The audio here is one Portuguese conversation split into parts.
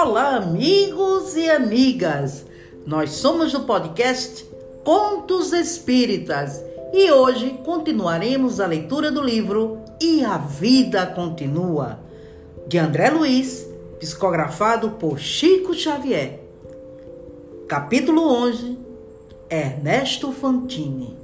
Olá, amigos e amigas. Nós somos do podcast Contos Espíritas e hoje continuaremos a leitura do livro E a Vida Continua, de André Luiz, psicografado por Chico Xavier. Capítulo 11 Ernesto Fantini.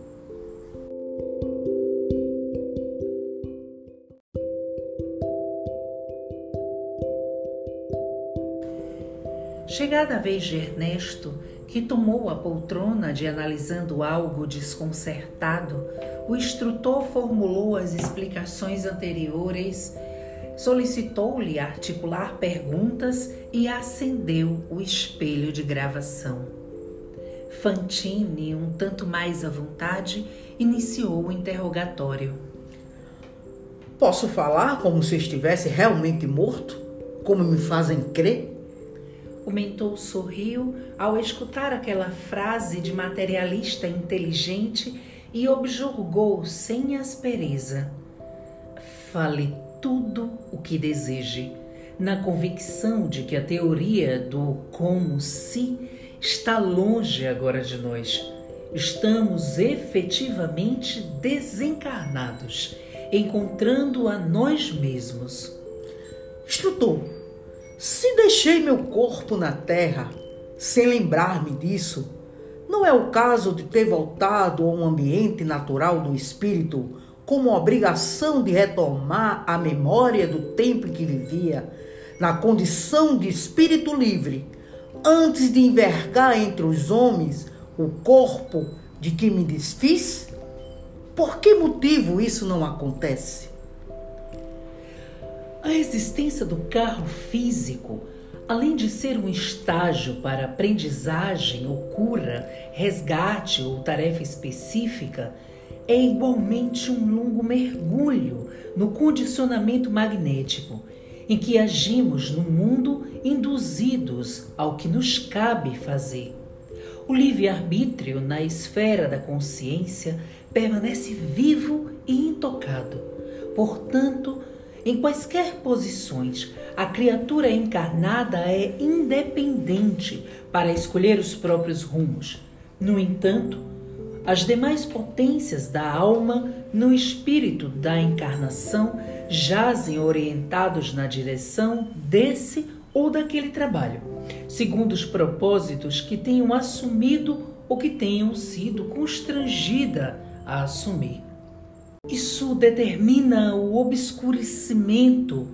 Chegada a vez de Ernesto, que tomou a poltrona de analisando algo desconcertado, o instrutor formulou as explicações anteriores, solicitou-lhe articular perguntas e acendeu o espelho de gravação. Fantine, um tanto mais à vontade, iniciou o interrogatório. Posso falar como se estivesse realmente morto? Como me fazem crer? O mentor sorriu ao escutar aquela frase de materialista inteligente e objurgou sem aspereza. Fale tudo o que deseje, na convicção de que a teoria do como se está longe agora de nós. Estamos efetivamente desencarnados, encontrando a nós mesmos. Instrutor, se deixei meu corpo na terra sem lembrar-me disso, não é o caso de ter voltado a um ambiente natural do espírito como obrigação de retomar a memória do tempo em que vivia, na condição de espírito livre, antes de envergar entre os homens o corpo de que me desfiz? Por que motivo isso não acontece? A existência do carro físico, além de ser um estágio para aprendizagem ou cura, resgate ou tarefa específica, é igualmente um longo mergulho no condicionamento magnético, em que agimos no mundo induzidos ao que nos cabe fazer. O livre-arbítrio na esfera da consciência permanece vivo e intocado. Portanto, em quaisquer posições, a criatura encarnada é independente para escolher os próprios rumos. No entanto, as demais potências da alma no espírito da encarnação jazem orientados na direção desse ou daquele trabalho, segundo os propósitos que tenham assumido ou que tenham sido constrangida a assumir. Isso determina o obscurecimento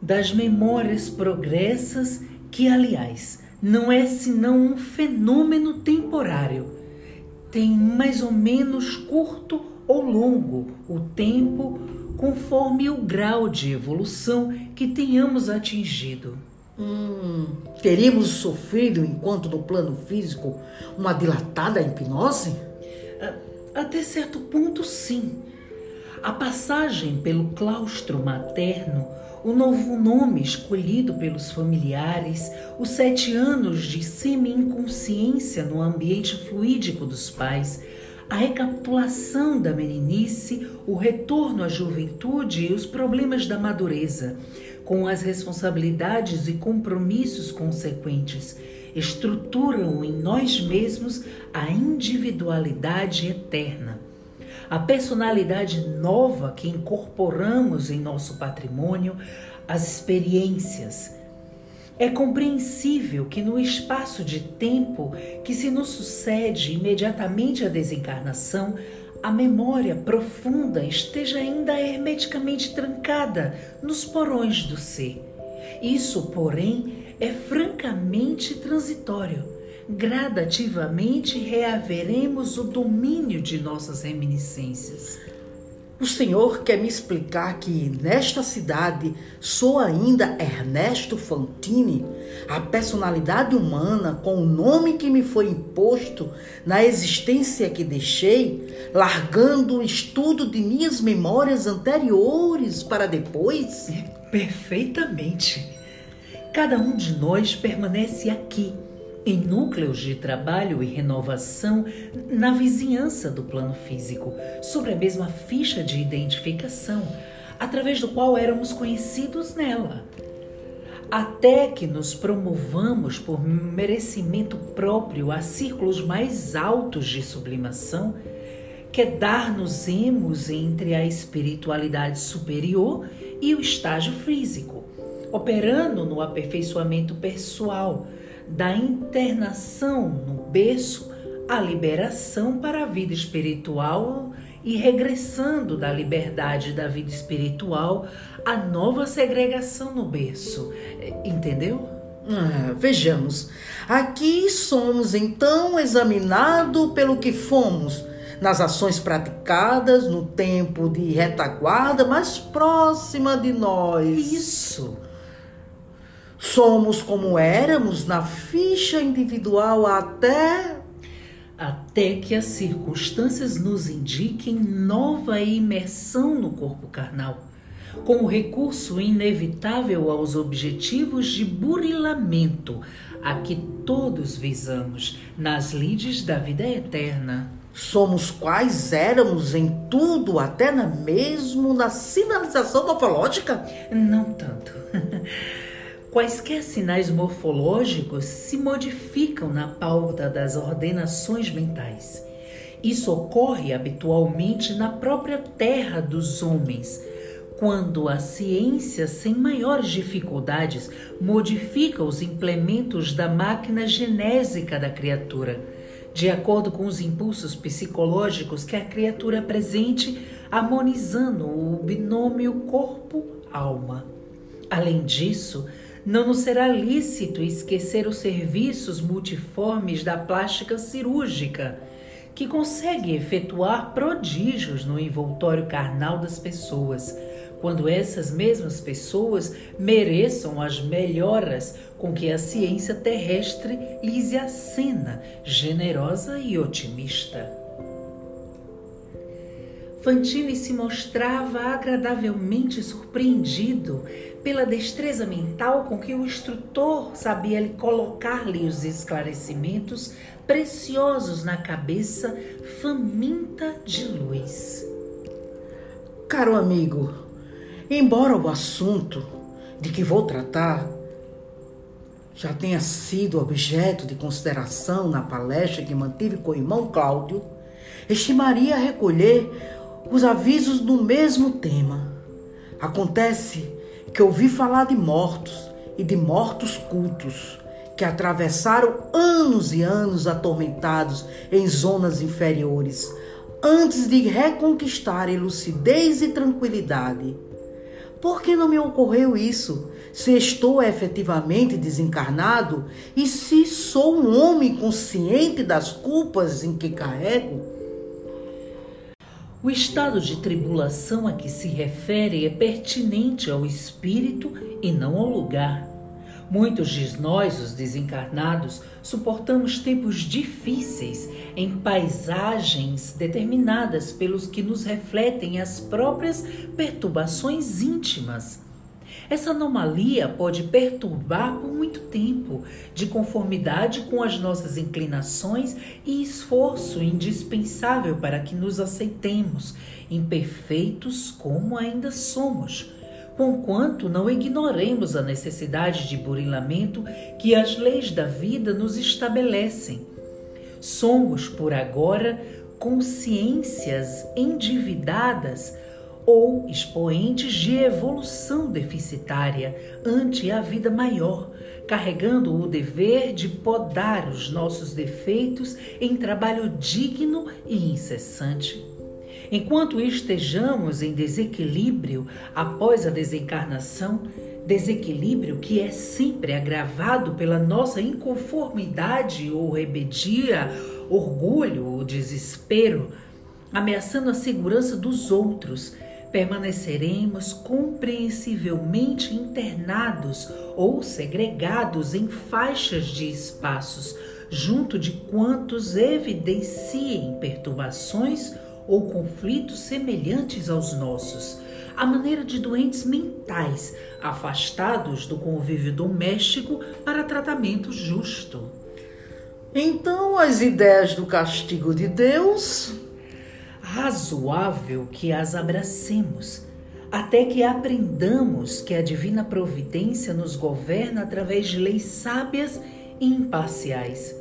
das memórias progressas, que, aliás, não é senão um fenômeno temporário. Tem mais ou menos curto ou longo o tempo conforme o grau de evolução que tenhamos atingido. Hum, teríamos sofrido, enquanto no plano físico, uma dilatada hipnose? Até certo ponto, sim. A passagem pelo claustro materno, o novo nome escolhido pelos familiares, os sete anos de semi-inconsciência no ambiente fluídico dos pais, a recapitulação da meninice, o retorno à juventude e os problemas da madureza, com as responsabilidades e compromissos consequentes, estruturam em nós mesmos a individualidade eterna a personalidade nova que incorporamos em nosso patrimônio, as experiências. É compreensível que no espaço de tempo que se nos sucede imediatamente à desencarnação, a memória profunda esteja ainda hermeticamente trancada nos porões do ser. Isso, porém, é francamente transitório gradativamente reaveremos o domínio de nossas reminiscências. O Senhor quer me explicar que nesta cidade sou ainda Ernesto Fantini, a personalidade humana com o nome que me foi imposto na existência que deixei, largando o estudo de minhas memórias anteriores para depois? Perfeitamente. Cada um de nós permanece aqui em núcleos de trabalho e renovação na vizinhança do plano físico, sobre a mesma ficha de identificação, através do qual éramos conhecidos nela. até que nos promovamos por merecimento próprio a círculos mais altos de sublimação, que dar-nos-emos entre a espiritualidade superior e o estágio físico, operando no aperfeiçoamento pessoal, da internação no berço à liberação para a vida espiritual e regressando da liberdade da vida espiritual à nova segregação no berço. Entendeu? Ah, vejamos. Aqui somos então examinados pelo que fomos nas ações praticadas no tempo de retaguarda mais próxima de nós. Isso. Somos como éramos na ficha individual até até que as circunstâncias nos indiquem nova imersão no corpo carnal, com o recurso inevitável aos objetivos de burilamento a que todos visamos nas lides da vida eterna. Somos quais éramos em tudo, até na mesmo na sinalização morfológica? Não tanto. Quaisquer sinais morfológicos se modificam na pauta das ordenações mentais. Isso ocorre habitualmente na própria terra dos homens, quando a ciência, sem maiores dificuldades, modifica os implementos da máquina genésica da criatura, de acordo com os impulsos psicológicos que a criatura apresente, harmonizando o binômio corpo-alma. Além disso, não nos será lícito esquecer os serviços multiformes da plástica cirúrgica, que consegue efetuar prodígios no envoltório carnal das pessoas, quando essas mesmas pessoas mereçam as melhoras com que a ciência terrestre lhes acena, generosa e otimista. Fantini se mostrava agradavelmente surpreendido pela destreza mental com que o instrutor sabia lhe colocar-lhe os esclarecimentos preciosos na cabeça faminta de luz. Caro amigo, embora o assunto de que vou tratar já tenha sido objeto de consideração na palestra que mantive com o irmão Cláudio, estimaria recolher os avisos do mesmo tema. Acontece que ouvi falar de mortos e de mortos cultos que atravessaram anos e anos atormentados em zonas inferiores antes de reconquistarem lucidez e tranquilidade. Por que não me ocorreu isso? Se estou efetivamente desencarnado e se sou um homem consciente das culpas em que carrego? O estado de tribulação a que se refere é pertinente ao espírito e não ao lugar. Muitos de nós, os desencarnados, suportamos tempos difíceis em paisagens determinadas pelos que nos refletem as próprias perturbações íntimas. Essa anomalia pode perturbar por muito tempo, de conformidade com as nossas inclinações e esforço indispensável para que nos aceitemos, imperfeitos como ainda somos, conquanto não ignoremos a necessidade de burilamento que as leis da vida nos estabelecem. Somos, por agora, consciências endividadas ou expoentes de evolução deficitária ante a vida maior, carregando o dever de podar os nossos defeitos em trabalho digno e incessante. Enquanto estejamos em desequilíbrio após a desencarnação, desequilíbrio que é sempre agravado pela nossa inconformidade ou rebedia, orgulho ou desespero, ameaçando a segurança dos outros, permaneceremos compreensivelmente internados ou segregados em faixas de espaços, junto de quantos evidenciem perturbações ou conflitos semelhantes aos nossos, à maneira de doentes mentais afastados do convívio doméstico para tratamento justo. Então, as ideias do castigo de Deus razoável que as abracemos, até que aprendamos que a divina providência nos governa através de leis sábias e imparciais.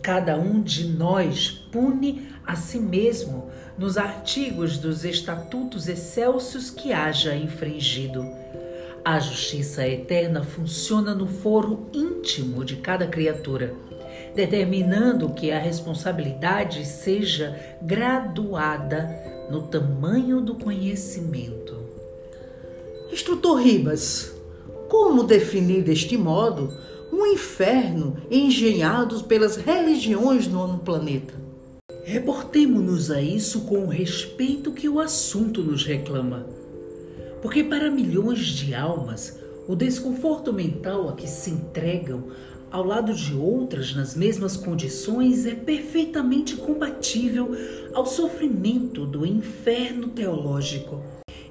Cada um de nós pune a si mesmo nos artigos dos estatutos excelsos que haja infringido. A justiça eterna funciona no foro íntimo de cada criatura, determinando que a responsabilidade seja graduada no tamanho do conhecimento. Instrutor Ribas, como definir deste modo um inferno engenhado pelas religiões no planeta? Reportemo-nos a isso com o respeito que o assunto nos reclama. Porque para milhões de almas, o desconforto mental a que se entregam ao lado de outras nas mesmas condições é perfeitamente compatível ao sofrimento do inferno teológico,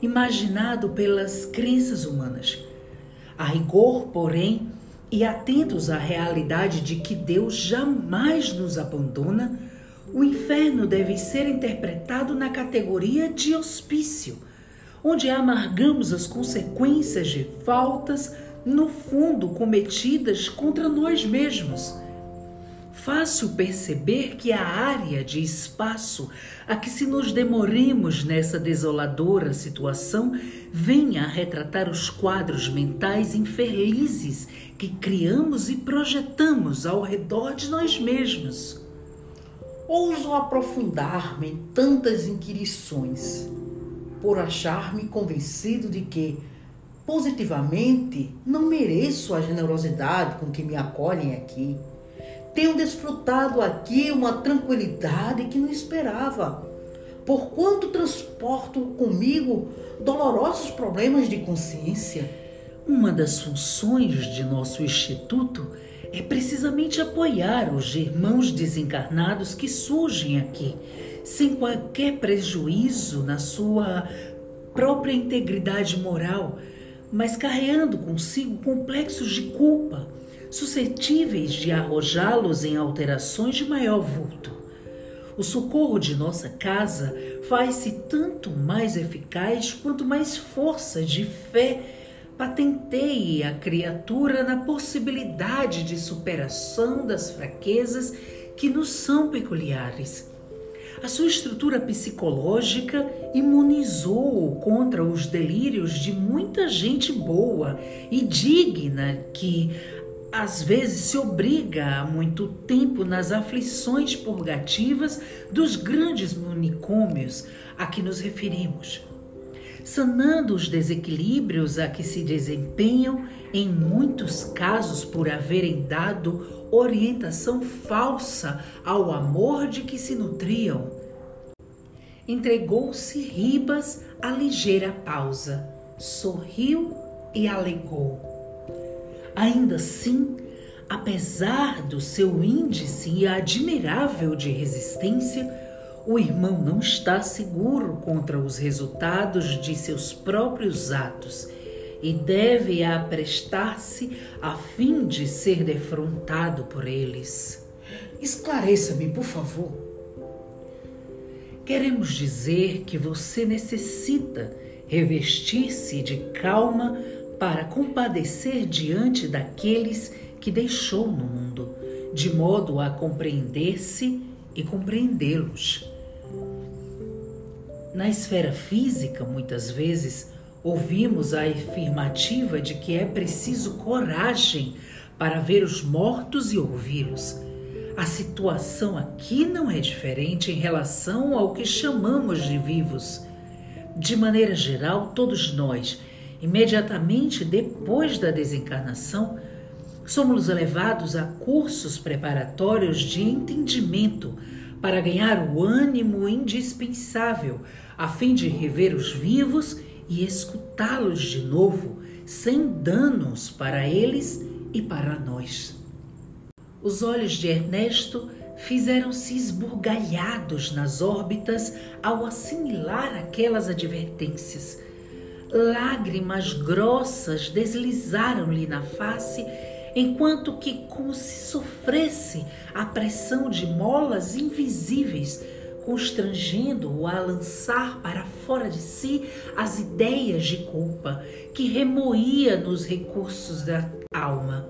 imaginado pelas crenças humanas. A rigor, porém, e atentos à realidade de que Deus jamais nos abandona, o inferno deve ser interpretado na categoria de hospício onde amargamos as consequências de faltas, no fundo cometidas contra nós mesmos. Fácil perceber que a área de espaço a que se nos demoremos nessa desoladora situação venha a retratar os quadros mentais infelizes que criamos e projetamos ao redor de nós mesmos. Ouso aprofundar-me em tantas inquirições por achar-me convencido de que, positivamente, não mereço a generosidade com que me acolhem aqui. Tenho desfrutado aqui uma tranquilidade que não esperava, porquanto transporto comigo dolorosos problemas de consciência. Uma das funções de nosso instituto é precisamente apoiar os irmãos desencarnados que surgem aqui sem qualquer prejuízo na sua própria integridade moral, mas carregando consigo complexos de culpa, suscetíveis de arrojá-los em alterações de maior vulto. O socorro de nossa casa faz-se tanto mais eficaz quanto mais força de fé patenteie a criatura na possibilidade de superação das fraquezas que nos são peculiares a sua estrutura psicológica imunizou-o contra os delírios de muita gente boa e digna que às vezes se obriga há muito tempo nas aflições purgativas dos grandes manicômios a que nos referimos, sanando os desequilíbrios a que se desempenham, em muitos casos por haverem dado orientação falsa ao amor de que se nutriam. Entregou-se Ribas a ligeira pausa, sorriu e alegou. Ainda assim, apesar do seu índice admirável de resistência, o irmão não está seguro contra os resultados de seus próprios atos e deve aprestar-se a fim de ser defrontado por eles. Esclareça-me, por favor. Queremos dizer que você necessita revestir-se de calma para compadecer diante daqueles que deixou no mundo, de modo a compreender-se e compreendê-los. Na esfera física, muitas vezes, Ouvimos a afirmativa de que é preciso coragem para ver os mortos e ouvi-los. A situação aqui não é diferente em relação ao que chamamos de vivos. De maneira geral, todos nós, imediatamente depois da desencarnação, somos levados a cursos preparatórios de entendimento para ganhar o ânimo indispensável a fim de rever os vivos e escutá-los de novo, sem danos para eles e para nós. Os olhos de Ernesto fizeram-se esburgalhados nas órbitas ao assimilar aquelas advertências. Lágrimas grossas deslizaram-lhe na face, enquanto que, como se sofresse a pressão de molas invisíveis, constrangendo-o a lançar para fora de si as ideias de culpa que remoía nos recursos da alma.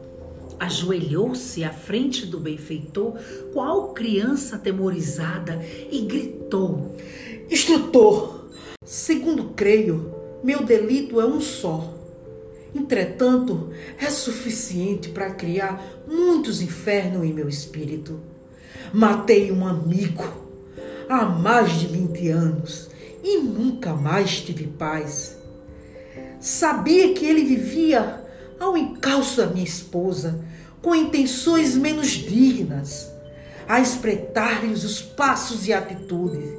Ajoelhou-se à frente do benfeitor, qual criança atemorizada, e gritou: Instrutor, segundo creio, meu delito é um só. Entretanto, é suficiente para criar muitos infernos em meu espírito. Matei um amigo há mais de 20 anos e nunca mais tive paz. Sabia que ele vivia ao encalço da minha esposa, com intenções menos dignas, a espreitar-lhes os passos e atitudes.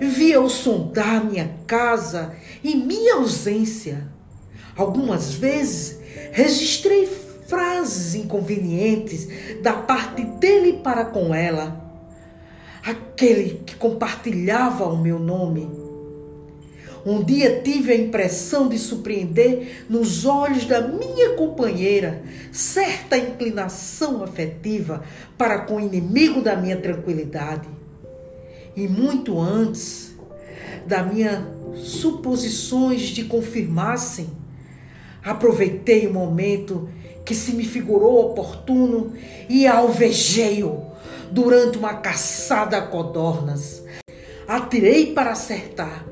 Via-o sondar minha casa em minha ausência. Algumas vezes registrei frases inconvenientes da parte dele para com ela, aquele que compartilhava o meu nome. Um dia tive a impressão de surpreender nos olhos da minha companheira certa inclinação afetiva para com o inimigo da minha tranquilidade. E muito antes da minha suposições de confirmassem, aproveitei o momento que se me figurou oportuno e alvejei-o durante uma caçada a codornas. Atirei para acertar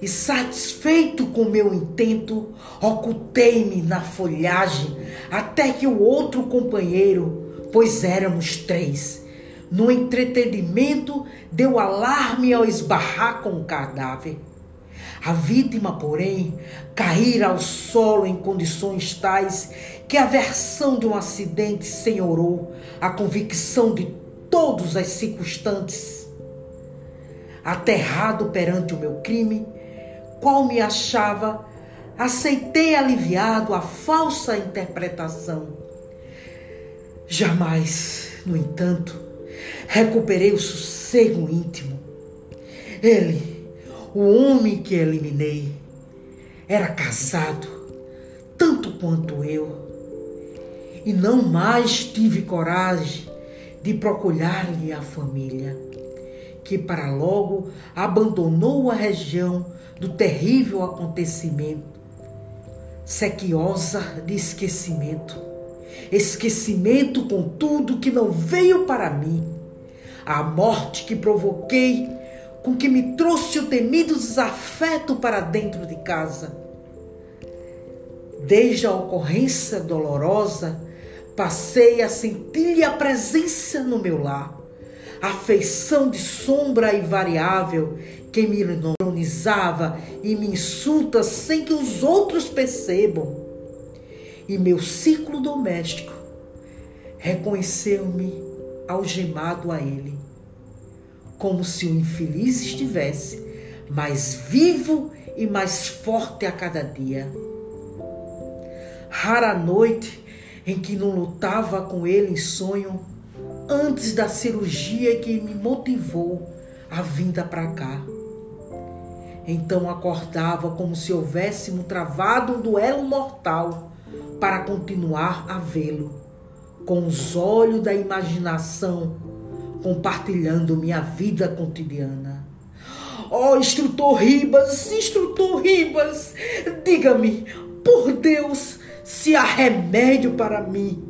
e, satisfeito com meu intento, ocultei-me na folhagem até que o outro companheiro, pois éramos três, no entretenimento deu alarme ao esbarrar com o cadáver. A vítima, porém, caíra ao solo em condições tais que a versão de um acidente senhorou a convicção de todos as circunstantes. Aterrado perante o meu crime, qual me achava, aceitei aliviado a falsa interpretação. Jamais, no entanto, recuperei o sossego íntimo. Ele, o homem que eliminei, era casado, tanto quanto eu, e não mais tive coragem de procurar-lhe a família, que para logo abandonou a região do terrível acontecimento, sequiosa de esquecimento. Esquecimento com tudo que não veio para mim. A morte que provoquei, com que me trouxe o temido desafeto para dentro de casa. Desde a ocorrência dolorosa, passei a sentir-lhe a presença no meu lar afeição de sombra invariável que me ironizava e me insulta sem que os outros percebam. E meu ciclo doméstico reconheceu-me algemado a ele, como se o infeliz estivesse mais vivo e mais forte a cada dia. Rara noite em que não lutava com ele em sonho antes da cirurgia que me motivou a vinda para cá. Então acordava como se houvéssemos travado um duelo mortal para continuar a vê-lo, com os olhos da imaginação, compartilhando minha vida cotidiana. Oh, instrutor Ribas, instrutor Ribas, diga-me, por Deus, se há remédio para mim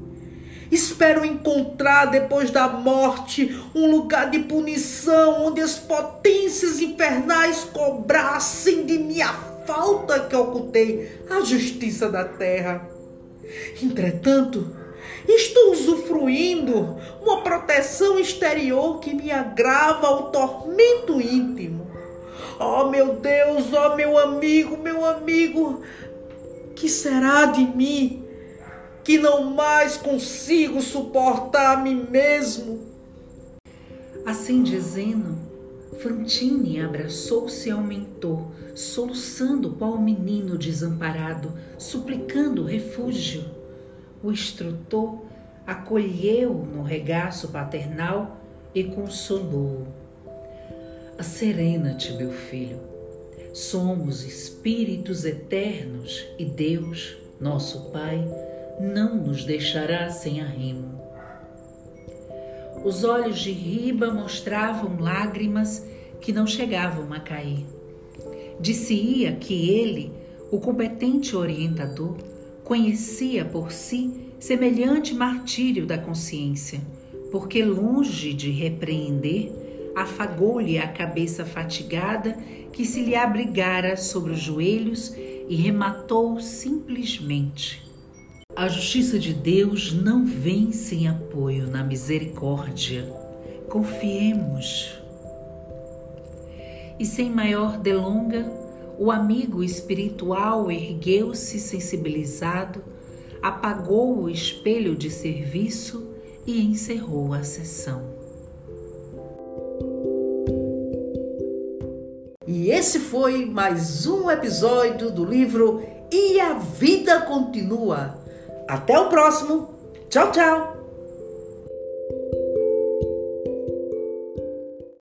Espero encontrar depois da morte um lugar de punição onde as potências infernais cobrassem de mim a falta que ocultei à justiça da terra. Entretanto, estou usufruindo uma proteção exterior que me agrava o tormento íntimo. Oh meu Deus, oh meu amigo, meu amigo, que será de mim? que não mais consigo suportar a mim mesmo. Assim dizendo, Fantine abraçou-se ao mentor, soluçando qual menino desamparado, suplicando refúgio. O instrutor acolheu no regaço paternal e consolou. Acerena-te, meu filho. Somos espíritos eternos e Deus, nosso Pai, não nos deixará sem arrimo. Os olhos de Riba mostravam lágrimas que não chegavam a cair. Disse-ia que ele, o competente orientador, conhecia por si semelhante martírio da consciência, porque longe de repreender, afagou-lhe a cabeça fatigada que se lhe abrigara sobre os joelhos e rematou simplesmente. A justiça de Deus não vem sem apoio na misericórdia. Confiemos. E sem maior delonga, o amigo espiritual ergueu-se sensibilizado, apagou o espelho de serviço e encerrou a sessão. E esse foi mais um episódio do livro E a Vida Continua. Até o próximo. Tchau, tchau.